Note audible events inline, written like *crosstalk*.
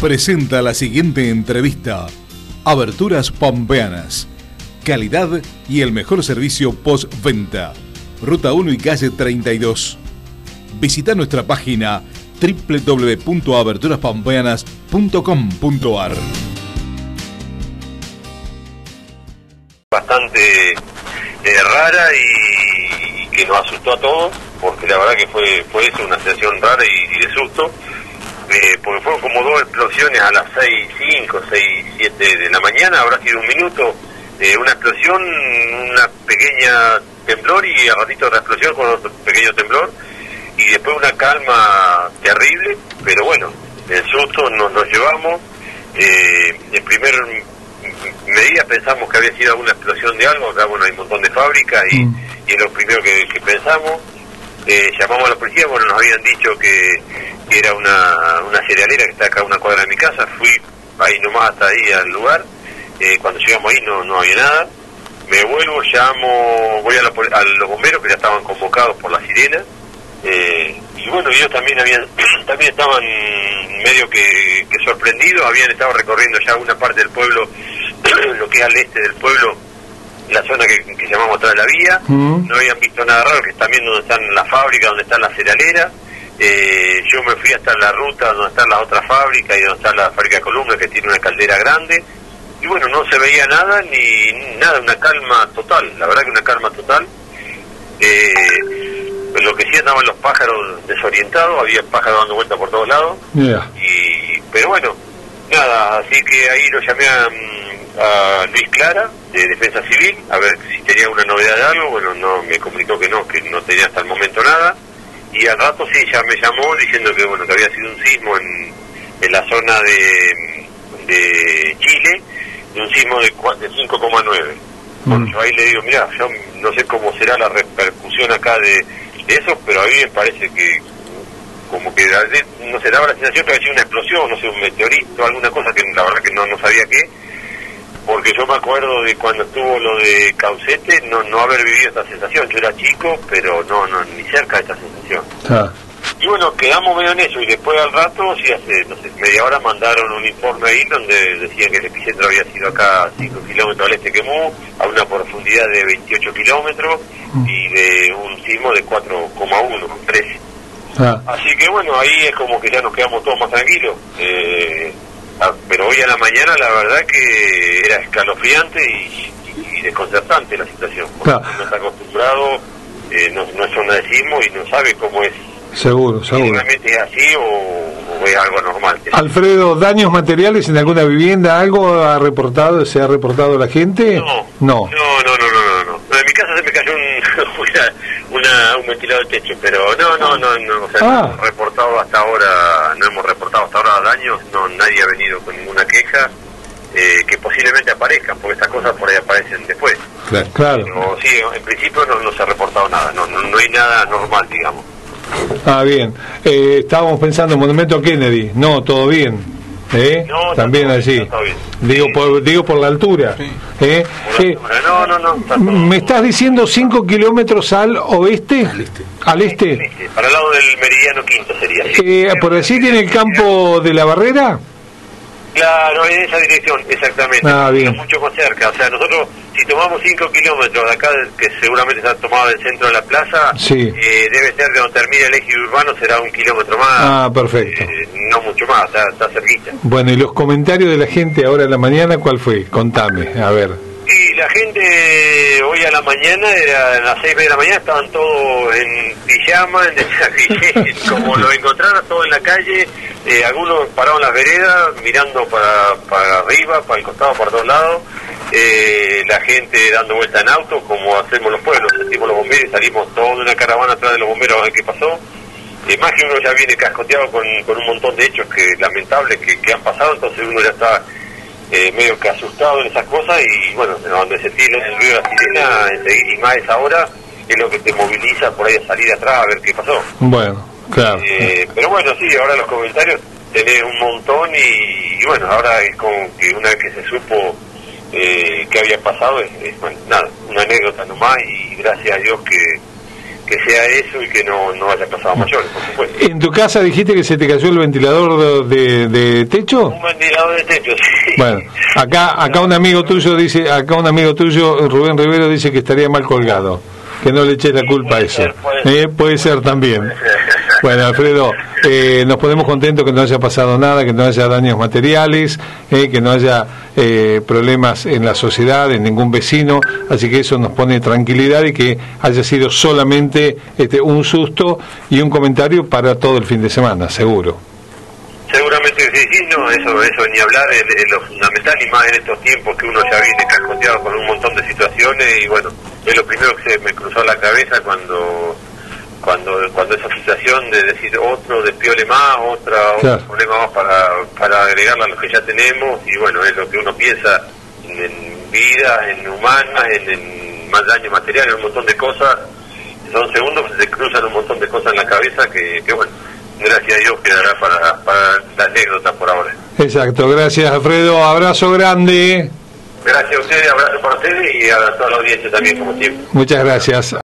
presenta la siguiente entrevista. Aberturas Pampeanas. Calidad y el mejor servicio postventa. Ruta 1 y calle 32. Visita nuestra página www.aberturaspampeanas.com.ar. Bastante eh, rara y, que nos asustó a todos, porque la verdad que fue, fue eso, una sensación rara y de susto eh, porque fueron como dos explosiones a las 6, 5, 6, 7 de la mañana, habrá sido un minuto, eh, una explosión, una pequeña temblor y a ratito otra explosión con otro pequeño temblor y después una calma terrible, pero bueno, el susto nos, nos llevamos, eh, en primer medida pensamos que había sido alguna explosión de algo, acá bueno hay un montón de fábricas y, mm. y es lo primero que, que pensamos, eh, llamamos a la policía, bueno nos habían dicho que era una, una cerealera que está acá a una cuadra de mi casa, fui ahí nomás hasta ahí al lugar, eh, cuando llegamos ahí no, no había nada, me vuelvo, llamo, voy a, los bomberos que ya estaban convocados por la sirena, eh, y bueno, ellos también habían, *clears throat* también estaban medio que, sorprendidos, habían estado recorriendo ya una parte del pueblo, *clears throat* lo que es al este del pueblo, la zona que, llamamos atrás de la vía, mm. no habían visto nada raro, que también donde están las fábricas, donde están las cerealeras, eh, yo me fui hasta la ruta donde están las otras fábricas y donde está la fábrica de columnas que tiene una caldera grande. Y bueno, no se veía nada, ni nada, una calma total, la verdad que una calma total. Eh, lo que sí andaban los pájaros desorientados, había pájaros dando vueltas por todos lados. Y, pero bueno, nada, así que ahí lo llamé a, a, Luis Clara, de Defensa Civil, a ver si tenía una novedad de algo. Bueno, no me comunicó que no, que no tenía hasta el momento nada y al rato sí ya me llamó diciendo que bueno que había sido un sismo en, en la zona de, de Chile de un sismo de, 5,9 mm. yo ahí le digo mira yo no sé cómo será la repercusión acá de, eso pero a mí me parece que como que no se daba la sensación que había sido una explosión no sé un meteorito alguna cosa que la verdad que no, no sabía qué porque yo me acuerdo de cuando estuvo lo de Caucete, no, no haber vivido esta sensación. Yo era chico, pero no, no ni cerca de esta sensación. Ah. Y bueno, quedamos medio en eso y después al rato, sí, hace no sé, media hora mandaron un informe ahí donde decían que el epicentro había sido acá a 5 kilómetros al este que Mu, a una profundidad de 28 kilómetros mm. y de un sismo de 4,1, 13. Ah. Así que bueno, ahí es como que ya nos quedamos todos más tranquilos. Eh, Ah, pero hoy a la mañana la verdad que era escalofriante y, desconcertante la situación. Claro. No está acostumbrado, eh, no, no es un y no sabe cómo es. Seguro, seguro. Si realmente es así o, es algo normal. Alfredo, ¿daños materiales en alguna vivienda? ¿Algo ha reportado, se ha reportado la gente? No, no, no, no, no, no. no. En mi casa se me cayó un, *laughs* una, un ventilador de techo, pero no, no, no, no, o sea, no ah. hemos reportado hasta ahora, no hemos reportado no, nadie ha venido con ninguna queja, eh, que posiblemente aparezcan, porque estas cosas por ahí aparecen después. Claro. sí, en principio no, no se ha reportado nada, no, no, hay nada normal, digamos. Ah, bien. Eh, estábamos pensando en Monumento Kennedy. No, todo bien. ¿Eh? También allí. digo, por, digo por la altura. ¿Eh? ¿Eh? no, no, no. ¿Me estás diciendo 5 kilómetros al oeste? Al este. ¿Al este? Para el lado del meridiano quinto sería. Eh, ¿Por allí tiene el campo de la barrera? Claro, en esa dirección, exactamente. Ah, bien. Mucho más cerca. O sea, nosotros, si tomamos 5 kilómetros de acá, que seguramente está tomado del centro de la plaza, eh, debe ser de donde termina el eje urbano, será un kilómetro más. Ah, perfecto. Eh, no mucho más, está, está cerquita. Bueno, y los comentarios de la gente ahora en la mañana, ¿cuál fue? Contame, a ver. Y la gente hoy a la mañana, era a las 6 de la mañana, estaban todos en pijama, en *laughs* como lo encontraron todos en la calle, eh, algunos parados en las veredas, mirando para, para arriba, para el costado, para todos lados, eh, la gente dando vuelta en auto, como hacemos los pueblos, sentimos los bomberos salimos todos de una caravana atrás de los bomberos a ver qué pasó. Y más que uno ya viene cascoteado con, con un montón de hechos que lamentables que, que han pasado, entonces uno ya está eh, medio que asustado en esas cosas y bueno, donde se tiene el ruido de la sirena y más esa hora es lo que te moviliza por ahí a salir atrás a ver qué pasó. Bueno, claro. Eh, pero bueno, sí, ahora los comentarios tenés un montón y, bueno, ahora es como que una vez que se supo eh, qué había pasado, es, nada, una anécdota nomás y gracias a Dios que, que sea eso y que no, no haya pasado mayores, por supuesto. ¿En tu casa dijiste que se te cayó el ventilador de, de techo? Un ventilador de techo, sí. Bueno, acá acá un amigo tuyo dice, acá un amigo tuyo, Rubén Rivero, dice que estaría mal colgado, que no le eches la culpa a eso. puede, ser eh, también. Bueno, Alfredo, eh, nos ponemos contentos que no haya pasado nada, que no haya daños materiales, eh, que no haya eh, problemas en la sociedad, en ningún vecino, así que eso nos pone tranquilidad y que haya sido solamente este, un susto y un comentario para todo el fin de semana, seguro. Seguramente sí, sí, no, eso, eso ni hablar es, lo fundamental y más en estos tiempos que uno ya viene cascoteado con un montón de situaciones y bueno, es lo primero que se me cruzó la cabeza cuando cuando cuando esa situación de decir otro despiole más, otra, otro problema más para, para agregarle a los que ya tenemos y bueno, es lo que uno piensa en, vida, en humanas, en, más daño material, en un montón de cosas. Son segundos que se cruzan un montón de cosas en la cabeza que, que bueno, gracias a Dios quedará para, para la anécdota por ahora. Exacto, gracias Alfredo, abrazo grande. Gracias a ustedes, abrazo para ustedes y a toda la audiencia también como siempre. Muchas gracias.